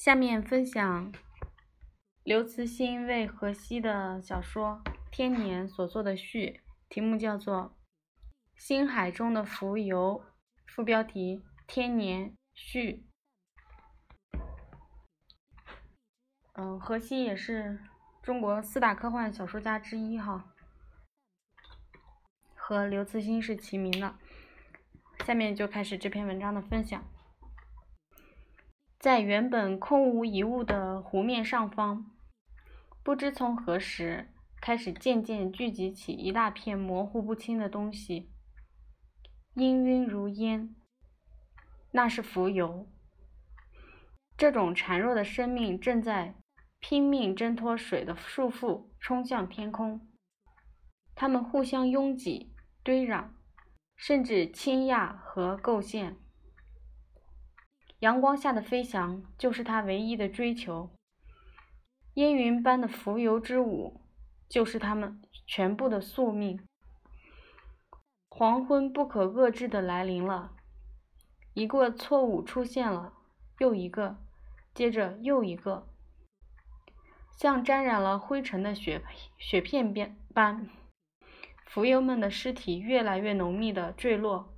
下面分享刘慈欣为荷西的小说《天年》所做的序，题目叫做《星海中的浮游》，副标题《天年序》。嗯，荷西也是中国四大科幻小说家之一哈，和刘慈欣是齐名的。下面就开始这篇文章的分享。在原本空无一物的湖面上方，不知从何时开始，渐渐聚集起一大片模糊不清的东西，氤氲如烟。那是浮游，这种孱弱的生命正在拼命挣脱水的束缚，冲向天空。它们互相拥挤、堆壤，甚至倾轧和构陷。阳光下的飞翔就是他唯一的追求，烟云般的浮游之舞就是他们全部的宿命。黄昏不可遏制的来临了，一个错误出现了，又一个，接着又一个，像沾染了灰尘的雪雪片般，浮游们的尸体越来越浓密的坠落。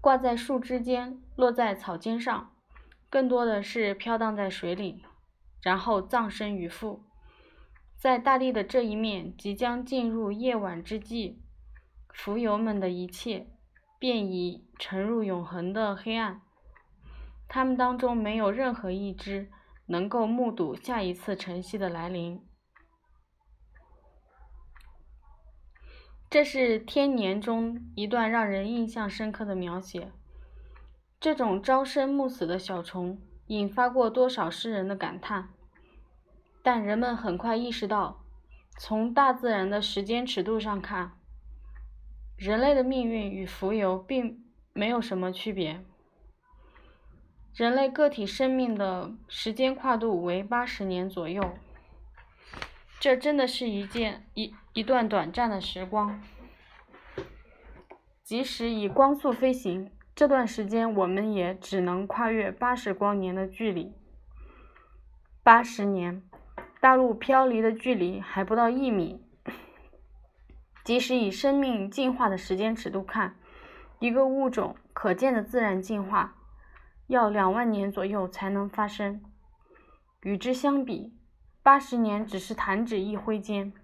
挂在树枝间，落在草尖上，更多的是飘荡在水里，然后葬身鱼腹。在大地的这一面即将进入夜晚之际，浮游们的一切便已沉入永恒的黑暗。他们当中没有任何一只能够目睹下一次晨曦的来临。这是《天年》中一段让人印象深刻的描写。这种朝生暮死的小虫，引发过多少诗人的感叹？但人们很快意识到，从大自然的时间尺度上看，人类的命运与浮游并没有什么区别。人类个体生命的时间跨度为八十年左右。这真的是一件一一段短暂的时光，即使以光速飞行，这段时间我们也只能跨越八十光年的距离。八十年，大陆飘离的距离还不到一米。即使以生命进化的时间尺度看，一个物种可见的自然进化要两万年左右才能发生。与之相比，八十年只是弹指一挥间。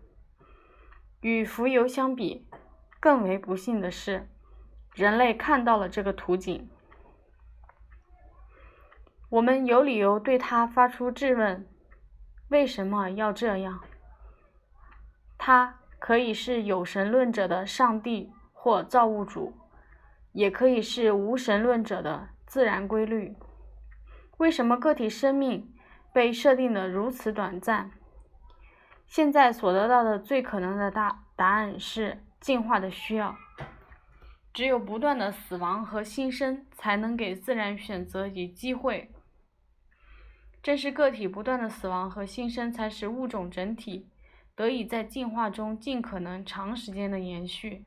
与浮游相比，更为不幸的是，人类看到了这个图景。我们有理由对他发出质问：为什么要这样？他可以是有神论者的上帝或造物主，也可以是无神论者的自然规律。为什么个体生命？被设定的如此短暂，现在所得到的最可能的答答案是进化的需要。只有不断的死亡和新生，才能给自然选择以机会。正是个体不断的死亡和新生，才使物种整体得以在进化中尽可能长时间的延续。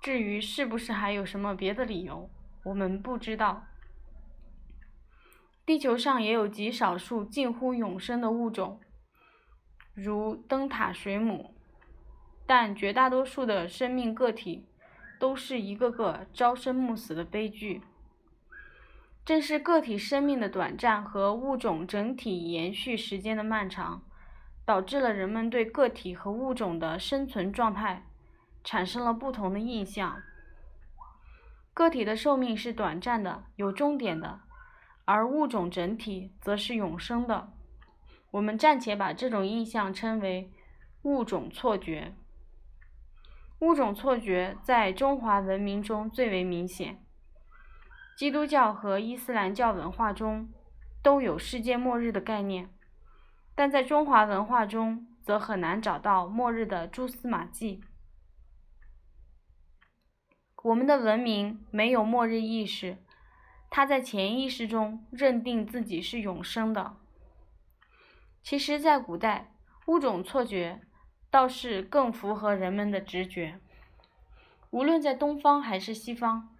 至于是不是还有什么别的理由，我们不知道。地球上也有极少数近乎永生的物种，如灯塔水母，但绝大多数的生命个体都是一个个朝生暮死的悲剧。正是个体生命的短暂和物种整体延续时间的漫长，导致了人们对个体和物种的生存状态产生了不同的印象。个体的寿命是短暂的，有终点的。而物种整体则是永生的，我们暂且把这种印象称为物种错觉。物种错觉在中华文明中最为明显，基督教和伊斯兰教文化中都有世界末日的概念，但在中华文化中则很难找到末日的蛛丝马迹。我们的文明没有末日意识。他在潜意识中认定自己是永生的。其实，在古代，物种错觉倒是更符合人们的直觉。无论在东方还是西方，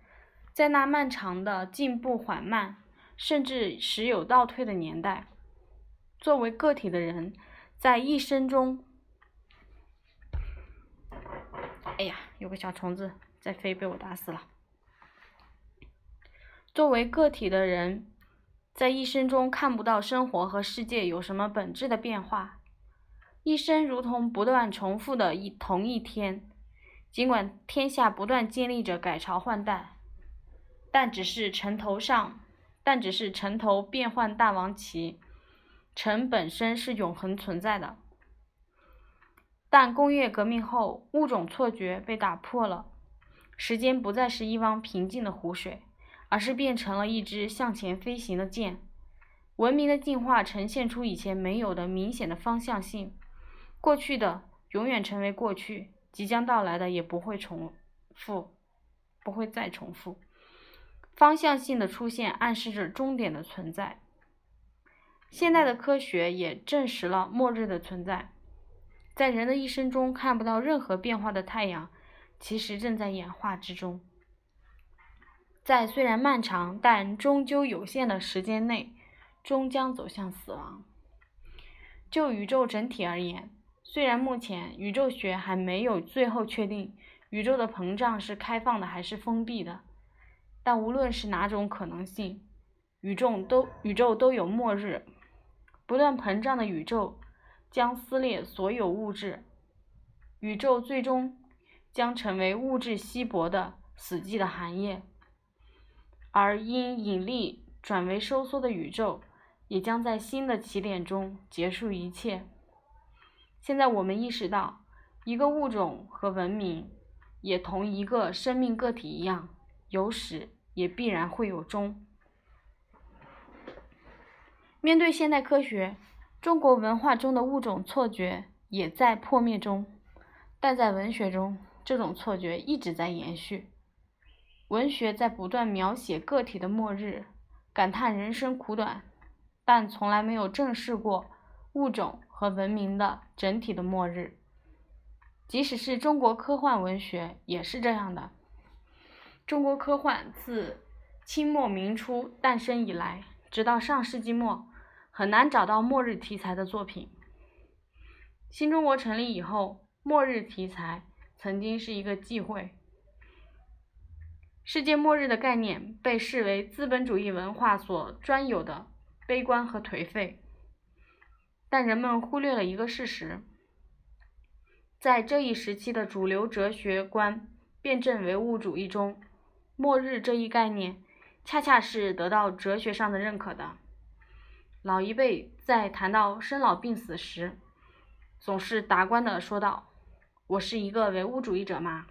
在那漫长的进步缓慢、甚至时有倒退的年代。作为个体的人，在一生中，哎呀，有个小虫子在飞，被我打死了。作为个体的人，在一生中看不到生活和世界有什么本质的变化，一生如同不断重复的一同一天。尽管天下不断经历着改朝换代，但只是城头上，但只是城头变换大王旗，城本身是永恒存在的。但工业革命后，物种错觉被打破了，时间不再是一汪平静的湖水。而是变成了一支向前飞行的箭。文明的进化呈现出以前没有的明显的方向性。过去的永远成为过去，即将到来的也不会重复，不会再重复。方向性的出现暗示着终点的存在。现代的科学也证实了末日的存在。在人的一生中看不到任何变化的太阳，其实正在演化之中。在虽然漫长但终究有限的时间内，终将走向死亡。就宇宙整体而言，虽然目前宇宙学还没有最后确定宇宙的膨胀是开放的还是封闭的，但无论是哪种可能性，宇宙都宇宙都有末日。不断膨胀的宇宙将撕裂所有物质，宇宙最终将成为物质稀薄的死寂的寒夜。而因引力转为收缩的宇宙，也将在新的起点中结束一切。现在我们意识到，一个物种和文明，也同一个生命个体一样，有始也必然会有终。面对现代科学，中国文化中的物种错觉也在破灭中，但在文学中，这种错觉一直在延续。文学在不断描写个体的末日，感叹人生苦短，但从来没有正视过物种和文明的整体的末日。即使是中国科幻文学也是这样的。中国科幻自清末明初诞生以来，直到上世纪末，很难找到末日题材的作品。新中国成立以后，末日题材曾经是一个忌讳。世界末日的概念被视为资本主义文化所专有的悲观和颓废，但人们忽略了一个事实：在这一时期的主流哲学观辩证唯物主义中，末日这一概念恰恰是得到哲学上的认可的。老一辈在谈到生老病死时，总是达观的说道：“我是一个唯物主义者吗？”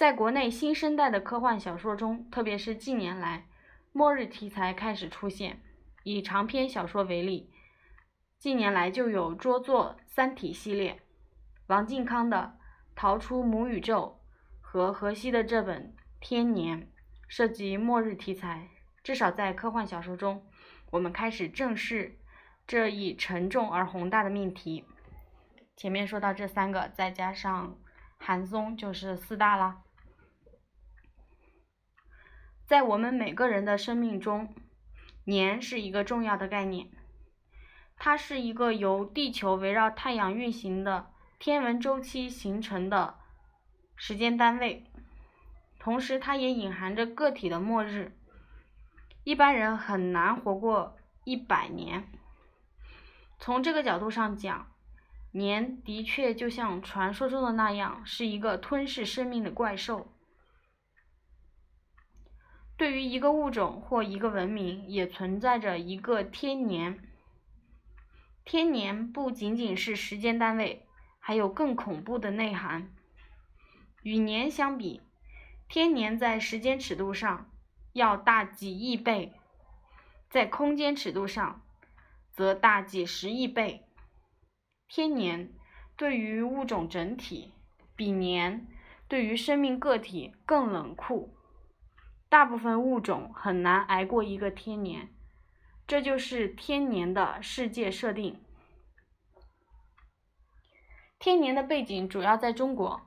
在国内新生代的科幻小说中，特别是近年来，末日题材开始出现。以长篇小说为例，近年来就有桌作《三体》系列，王靖康的《逃出母宇宙》和荷西的这本《天年》，涉及末日题材。至少在科幻小说中，我们开始正视这一沉重而宏大的命题。前面说到这三个，再加上韩松，就是四大了。在我们每个人的生命中，年是一个重要的概念。它是一个由地球围绕太阳运行的天文周期形成的时间单位，同时它也隐含着个体的末日。一般人很难活过一百年。从这个角度上讲，年的确就像传说中的那样，是一个吞噬生命的怪兽。对于一个物种或一个文明，也存在着一个天年。天年不仅仅是时间单位，还有更恐怖的内涵。与年相比，天年在时间尺度上要大几亿倍，在空间尺度上则大几十亿倍。天年对于物种整体，比年对于生命个体更冷酷。大部分物种很难挨过一个天年，这就是天年的世界设定。天年的背景主要在中国，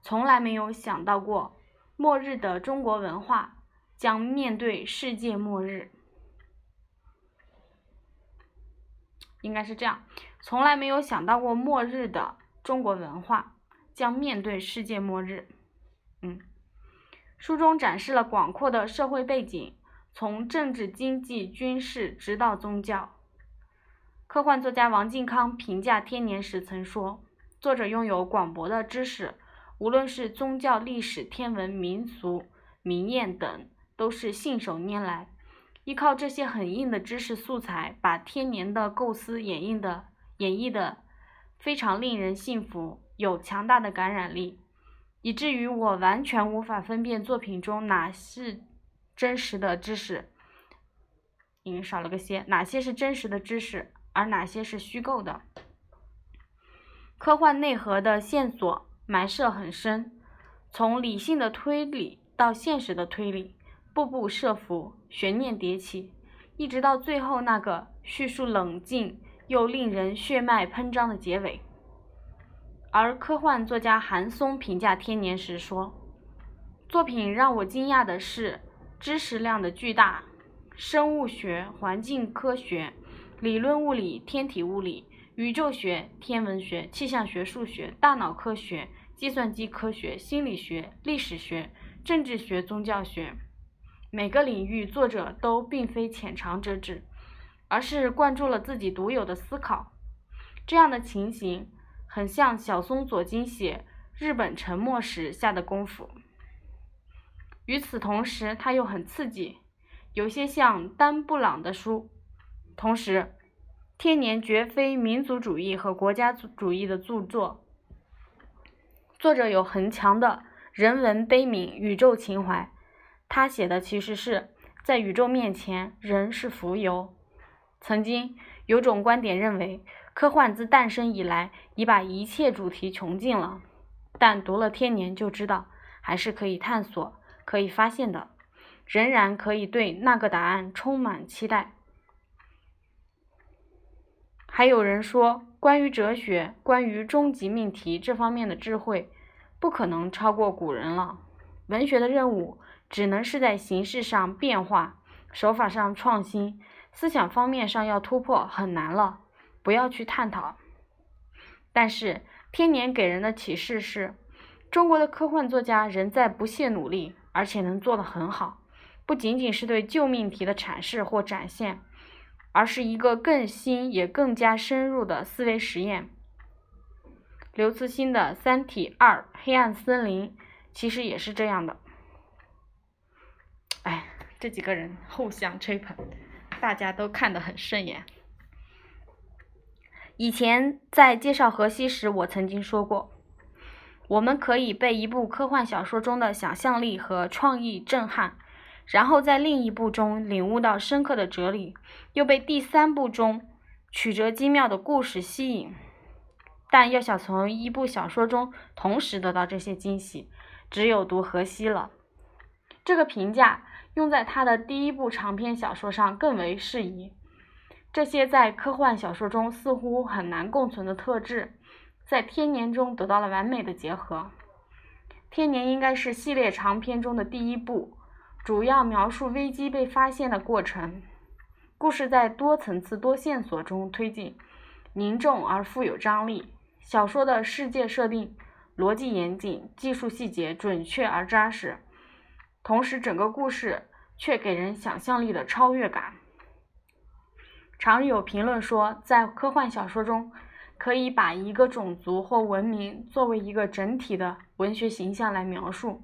从来没有想到过末日的中国文化将面对世界末日。应该是这样，从来没有想到过末日的中国文化将面对世界末日。嗯，书中展示了广阔的社会背景，从政治、经济、军事，直到宗教。科幻作家王靖康评价《天年》时曾说。作者拥有广博的知识，无论是宗教、历史、天文、民俗、民谚等，都是信手拈来。依靠这些很硬的知识素材，把天年的构思演绎的演绎的非常令人信服，有强大的感染力，以至于我完全无法分辨作品中哪是真实的知识，因为少了个些，哪些是真实的知识，而哪些是虚构的。科幻内核的线索埋设很深，从理性的推理到现实的推理，步步设伏，悬念迭起，一直到最后那个叙述冷静又令人血脉喷张的结尾。而科幻作家韩松评价《天年》时说：“作品让我惊讶的是知识量的巨大，生物学、环境科学、理论物理、天体物理。”宇宙学、天文学、气象学、数学、大脑科学、计算机科学、心理学、历史学、政治学、宗教学，每个领域作者都并非浅尝辄止，而是灌注了自己独有的思考。这样的情形很像小松左京写《日本沉没》时下的功夫。与此同时，他又很刺激，有些像丹布朗的书。同时，天年绝非民族主义和国家主义的著作，作者有很强的人文悲悯、宇宙情怀。他写的其实是在宇宙面前，人是浮游。曾经有种观点认为，科幻自诞生以来已把一切主题穷尽了，但读了天年就知道，还是可以探索、可以发现的，仍然可以对那个答案充满期待。还有人说，关于哲学、关于终极命题这方面的智慧，不可能超过古人了。文学的任务只能是在形式上变化，手法上创新，思想方面上要突破，很难了。不要去探讨。但是天年给人的启示是，中国的科幻作家仍在不懈努力，而且能做得很好，不仅仅是对旧命题的阐释或展现。而是一个更新也更加深入的思维实验。刘慈欣的《三体二：黑暗森林》其实也是这样的。哎，这几个人互相吹捧，大家都看得很顺眼。以前在介绍荷西时，我曾经说过，我们可以被一部科幻小说中的想象力和创意震撼。然后在另一部中领悟到深刻的哲理，又被第三部中曲折精妙的故事吸引。但要想从一部小说中同时得到这些惊喜，只有读荷西了。这个评价用在他的第一部长篇小说上更为适宜。这些在科幻小说中似乎很难共存的特质，在《天年》中得到了完美的结合。《天年》应该是系列长篇中的第一部。主要描述危机被发现的过程，故事在多层次、多线索中推进，凝重而富有张力。小说的世界设定逻辑严谨，技术细节准确而扎实，同时整个故事却给人想象力的超越感。常有评论说，在科幻小说中，可以把一个种族或文明作为一个整体的文学形象来描述。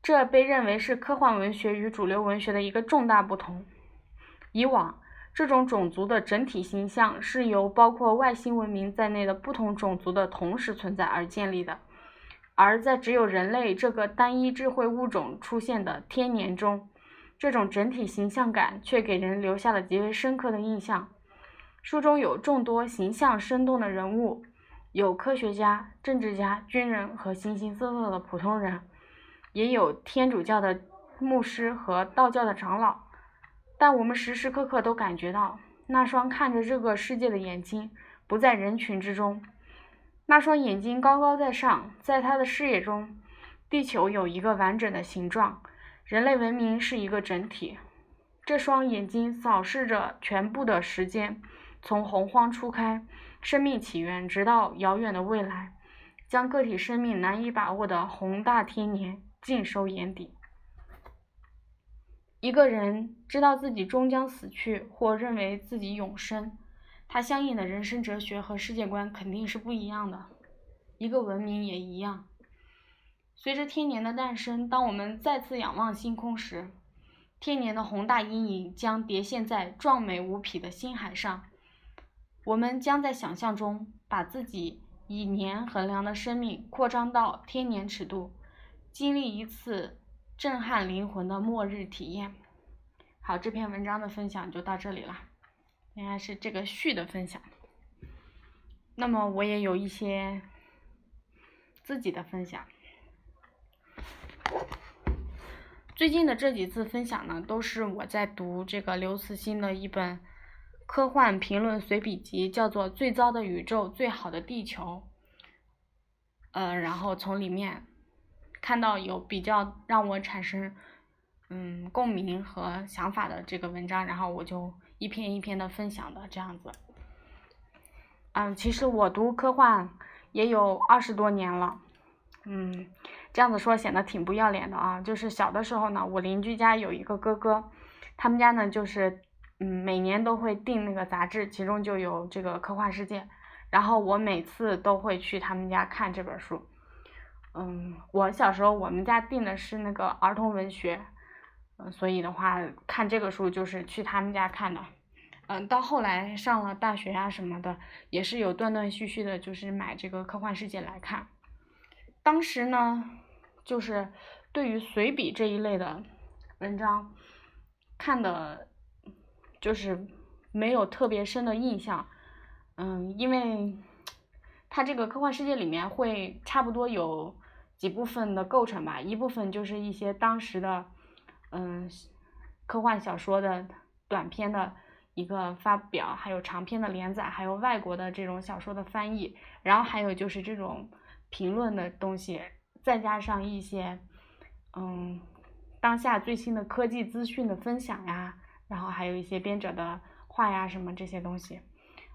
这被认为是科幻文学与主流文学的一个重大不同。以往，这种种族的整体形象是由包括外星文明在内的不同种族的同时存在而建立的，而在只有人类这个单一智慧物种出现的天年中，这种整体形象感却给人留下了极为深刻的印象。书中有众多形象生动的人物，有科学家、政治家、军人和形形色色的普通人。也有天主教的牧师和道教的长老，但我们时时刻刻都感觉到那双看着这个世界的眼睛不在人群之中。那双眼睛高高在上，在他的视野中，地球有一个完整的形状，人类文明是一个整体，这双眼睛扫视着全部的时间，从洪荒初开、生命起源，直到遥远的未来，将个体生命难以把握的宏大天年尽收眼底。一个人知道自己终将死去，或认为自己永生，他相应的人生哲学和世界观肯定是不一样的。一个文明也一样。随着天年的诞生，当我们再次仰望星空时，天年的宏大阴影将叠现在壮美无匹的星海上。我们将在想象中把自己以年衡量的生命扩张到天年尺度，经历一次。震撼灵魂的末日体验。好，这篇文章的分享就到这里了，应该是这个序的分享。那么我也有一些自己的分享。最近的这几次分享呢，都是我在读这个刘慈欣的一本科幻评论随笔集，叫做《最糟的宇宙，最好的地球》。呃，然后从里面。看到有比较让我产生嗯共鸣和想法的这个文章，然后我就一篇一篇的分享的这样子。嗯，其实我读科幻也有二十多年了，嗯，这样子说显得挺不要脸的啊。就是小的时候呢，我邻居家有一个哥哥，他们家呢就是嗯每年都会订那个杂志，其中就有这个科幻世界，然后我每次都会去他们家看这本书。嗯，我小时候我们家订的是那个儿童文学，嗯，所以的话看这个书就是去他们家看的，嗯，到后来上了大学啊什么的，也是有断断续续的，就是买这个科幻世界来看。当时呢，就是对于随笔这一类的文章，看的，就是没有特别深的印象，嗯，因为它这个科幻世界里面会差不多有。几部分的构成吧，一部分就是一些当时的，嗯，科幻小说的短篇的一个发表，还有长篇的连载，还有外国的这种小说的翻译，然后还有就是这种评论的东西，再加上一些，嗯，当下最新的科技资讯的分享呀，然后还有一些编者的话呀什么这些东西，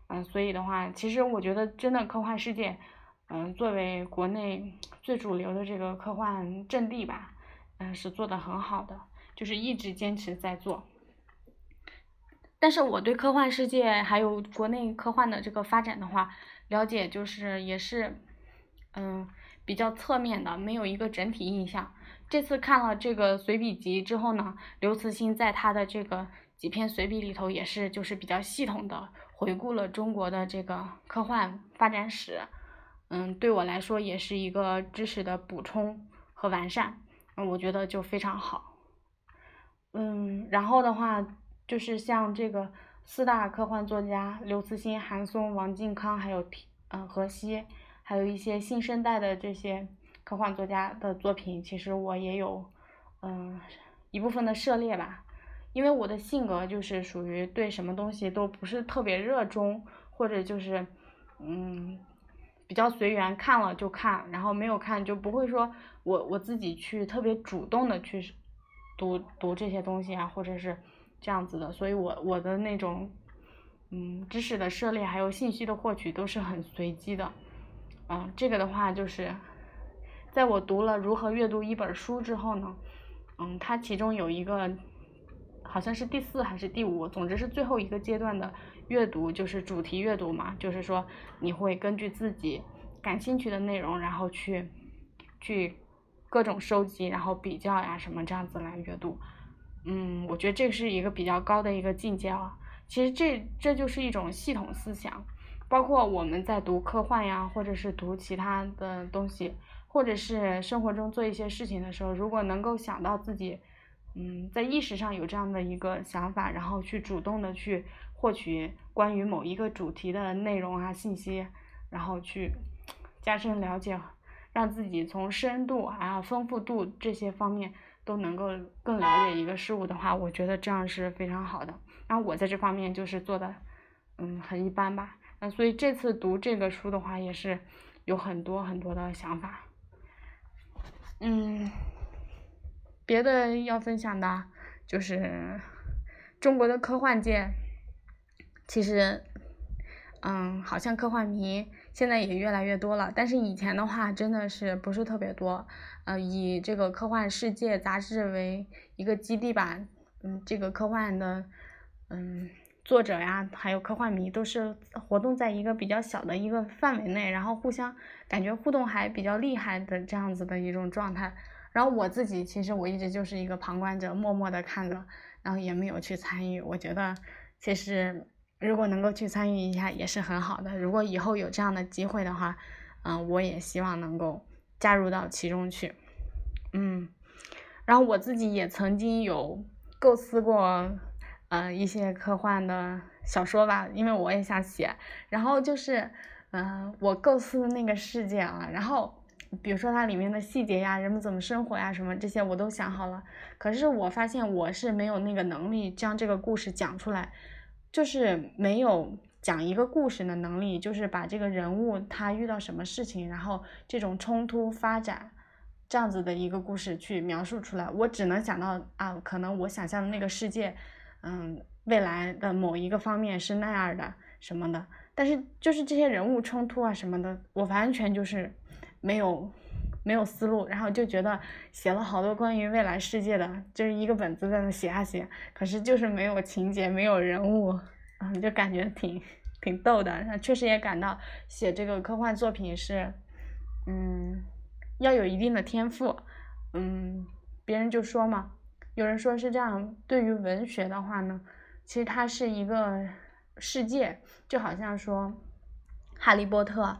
嗯，所以的话，其实我觉得真的科幻世界。嗯，作为国内最主流的这个科幻阵地吧，嗯，是做的很好的，就是一直坚持在做。但是我对科幻世界还有国内科幻的这个发展的话，了解就是也是，嗯，比较侧面的，没有一个整体印象。这次看了这个随笔集之后呢，刘慈欣在他的这个几篇随笔里头也是就是比较系统的回顾了中国的这个科幻发展史。嗯，对我来说也是一个知识的补充和完善，嗯，我觉得就非常好。嗯，然后的话就是像这个四大科幻作家刘慈欣、韩松、王靖康，还有嗯何西，还有一些新生代的这些科幻作家的作品，其实我也有嗯一部分的涉猎吧。因为我的性格就是属于对什么东西都不是特别热衷，或者就是嗯。比较随缘，看了就看，然后没有看就不会说我我自己去特别主动的去读读这些东西啊，或者是这样子的，所以我我的那种嗯知识的涉猎还有信息的获取都是很随机的，嗯，这个的话就是在我读了如何阅读一本书之后呢，嗯，它其中有一个好像是第四还是第五，总之是最后一个阶段的。阅读就是主题阅读嘛，就是说你会根据自己感兴趣的内容，然后去去各种收集，然后比较呀什么这样子来阅读。嗯，我觉得这是一个比较高的一个境界啊。其实这这就是一种系统思想，包括我们在读科幻呀，或者是读其他的东西，或者是生活中做一些事情的时候，如果能够想到自己嗯在意识上有这样的一个想法，然后去主动的去。获取关于某一个主题的内容啊信息，然后去加深了解，让自己从深度啊丰富度这些方面都能够更了解一个事物的话，我觉得这样是非常好的。然后我在这方面就是做的，嗯，很一般吧。那所以这次读这个书的话，也是有很多很多的想法，嗯，别的要分享的，就是中国的科幻界，其实，嗯，好像科幻迷现在也越来越多了，但是以前的话真的是不是特别多。呃，以这个科幻世界杂志为一个基地吧，嗯，这个科幻的，嗯，作者呀，还有科幻迷都是活动在一个比较小的一个范围内，然后互相感觉互动还比较厉害的这样子的一种状态。然后我自己其实我一直就是一个旁观者，默默的看着，然后也没有去参与。我觉得其实如果能够去参与一下也是很好的。如果以后有这样的机会的话，嗯，我也希望能够。加入到其中去，嗯，然后我自己也曾经有构思过，呃，一些科幻的小说吧，因为我也想写。然后就是，嗯，我构思的那个世界啊，然后比如说它里面的细节呀，人们怎么生活呀，什么这些我都想好了。可是我发现我是没有那个能力将这个故事讲出来，就是没有。讲一个故事的能力，就是把这个人物他遇到什么事情，然后这种冲突发展，这样子的一个故事去描述出来。我只能想到啊，可能我想象的那个世界，嗯，未来的某一个方面是那样的什么的。但是就是这些人物冲突啊什么的，我完全就是没有没有思路，然后就觉得写了好多关于未来世界的，就是一个本子在那写啊写，可是就是没有情节，没有人物。嗯，就感觉挺挺逗的，那确实也感到写这个科幻作品是，嗯，要有一定的天赋，嗯，别人就说嘛，有人说是这样，对于文学的话呢，其实它是一个世界，就好像说，哈利波特，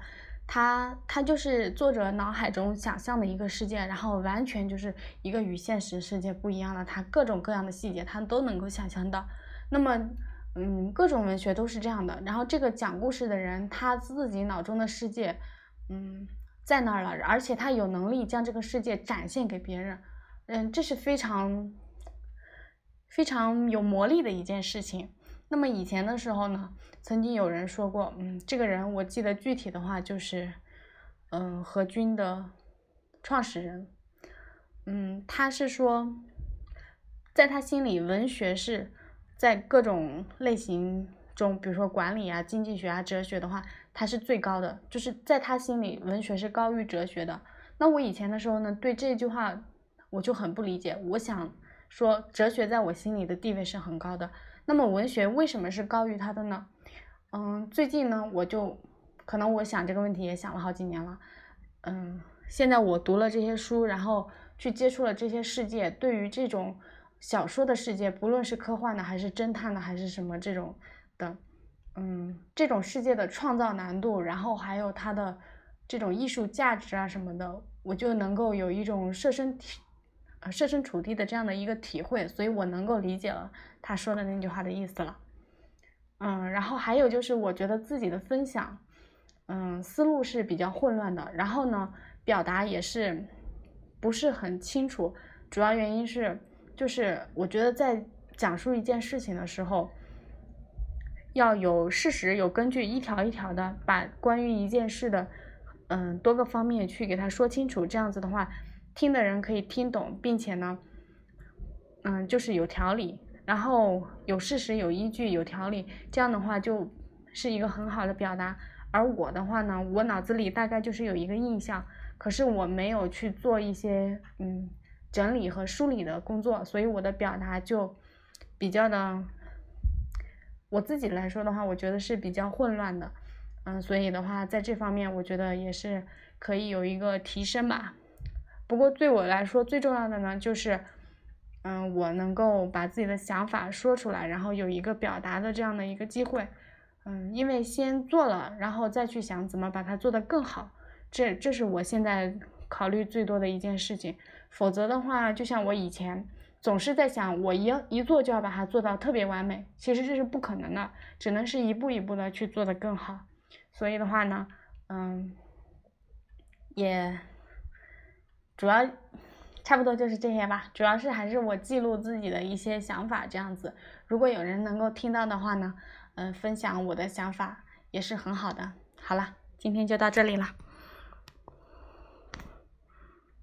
它它就是作者脑海中想象的一个世界，然后完全就是一个与现实世界不一样的，它各种各样的细节他都能够想象到，那么。嗯，各种文学都是这样的。然后这个讲故事的人，他自己脑中的世界，嗯，在那儿了，而且他有能力将这个世界展现给别人。嗯，这是非常非常有魔力的一件事情。那么以前的时候呢，曾经有人说过，嗯，这个人我记得具体的话就是，嗯，何军的创始人，嗯，他是说，在他心里，文学是。在各种类型中，比如说管理啊、经济学啊、哲学的话，它是最高的。就是在他心里，文学是高于哲学的。那我以前的时候呢，对这句话我就很不理解。我想说，哲学在我心里的地位是很高的。那么文学为什么是高于它的呢？嗯，最近呢，我就可能我想这个问题也想了好几年了。嗯，现在我读了这些书，然后去接触了这些世界，对于这种。小说的世界，不论是科幻的，还是侦探的，还是什么这种的，嗯，这种世界的创造难度，然后还有它的这种艺术价值啊什么的，我就能够有一种设身体，呃，设身处地的这样的一个体会，所以我能够理解了他说的那句话的意思了。嗯，然后还有就是我觉得自己的分享，嗯，思路是比较混乱的，然后呢，表达也是不是很清楚，主要原因是。就是我觉得在讲述一件事情的时候，要有事实、有根据，一条一条的把关于一件事的，嗯，多个方面去给他说清楚。这样子的话，听的人可以听懂，并且呢，嗯，就是有条理，然后有事实、有依据、有条理，这样的话就是一个很好的表达。而我的话呢，我脑子里大概就是有一个印象，可是我没有去做一些，嗯。整理和梳理的工作，所以我的表达就比较的，我自己来说的话，我觉得是比较混乱的，嗯，所以的话，在这方面，我觉得也是可以有一个提升吧。不过对我来说，最重要的呢，就是，嗯，我能够把自己的想法说出来，然后有一个表达的这样的一个机会，嗯，因为先做了，然后再去想怎么把它做得更好，这这是我现在考虑最多的一件事情。否则的话，就像我以前总是在想，我一一做就要把它做到特别完美，其实这是不可能的，只能是一步一步的去做的更好。所以的话呢，嗯，也主要差不多就是这些吧。主要是还是我记录自己的一些想法这样子。如果有人能够听到的话呢，嗯，分享我的想法也是很好的。好了，今天就到这里了。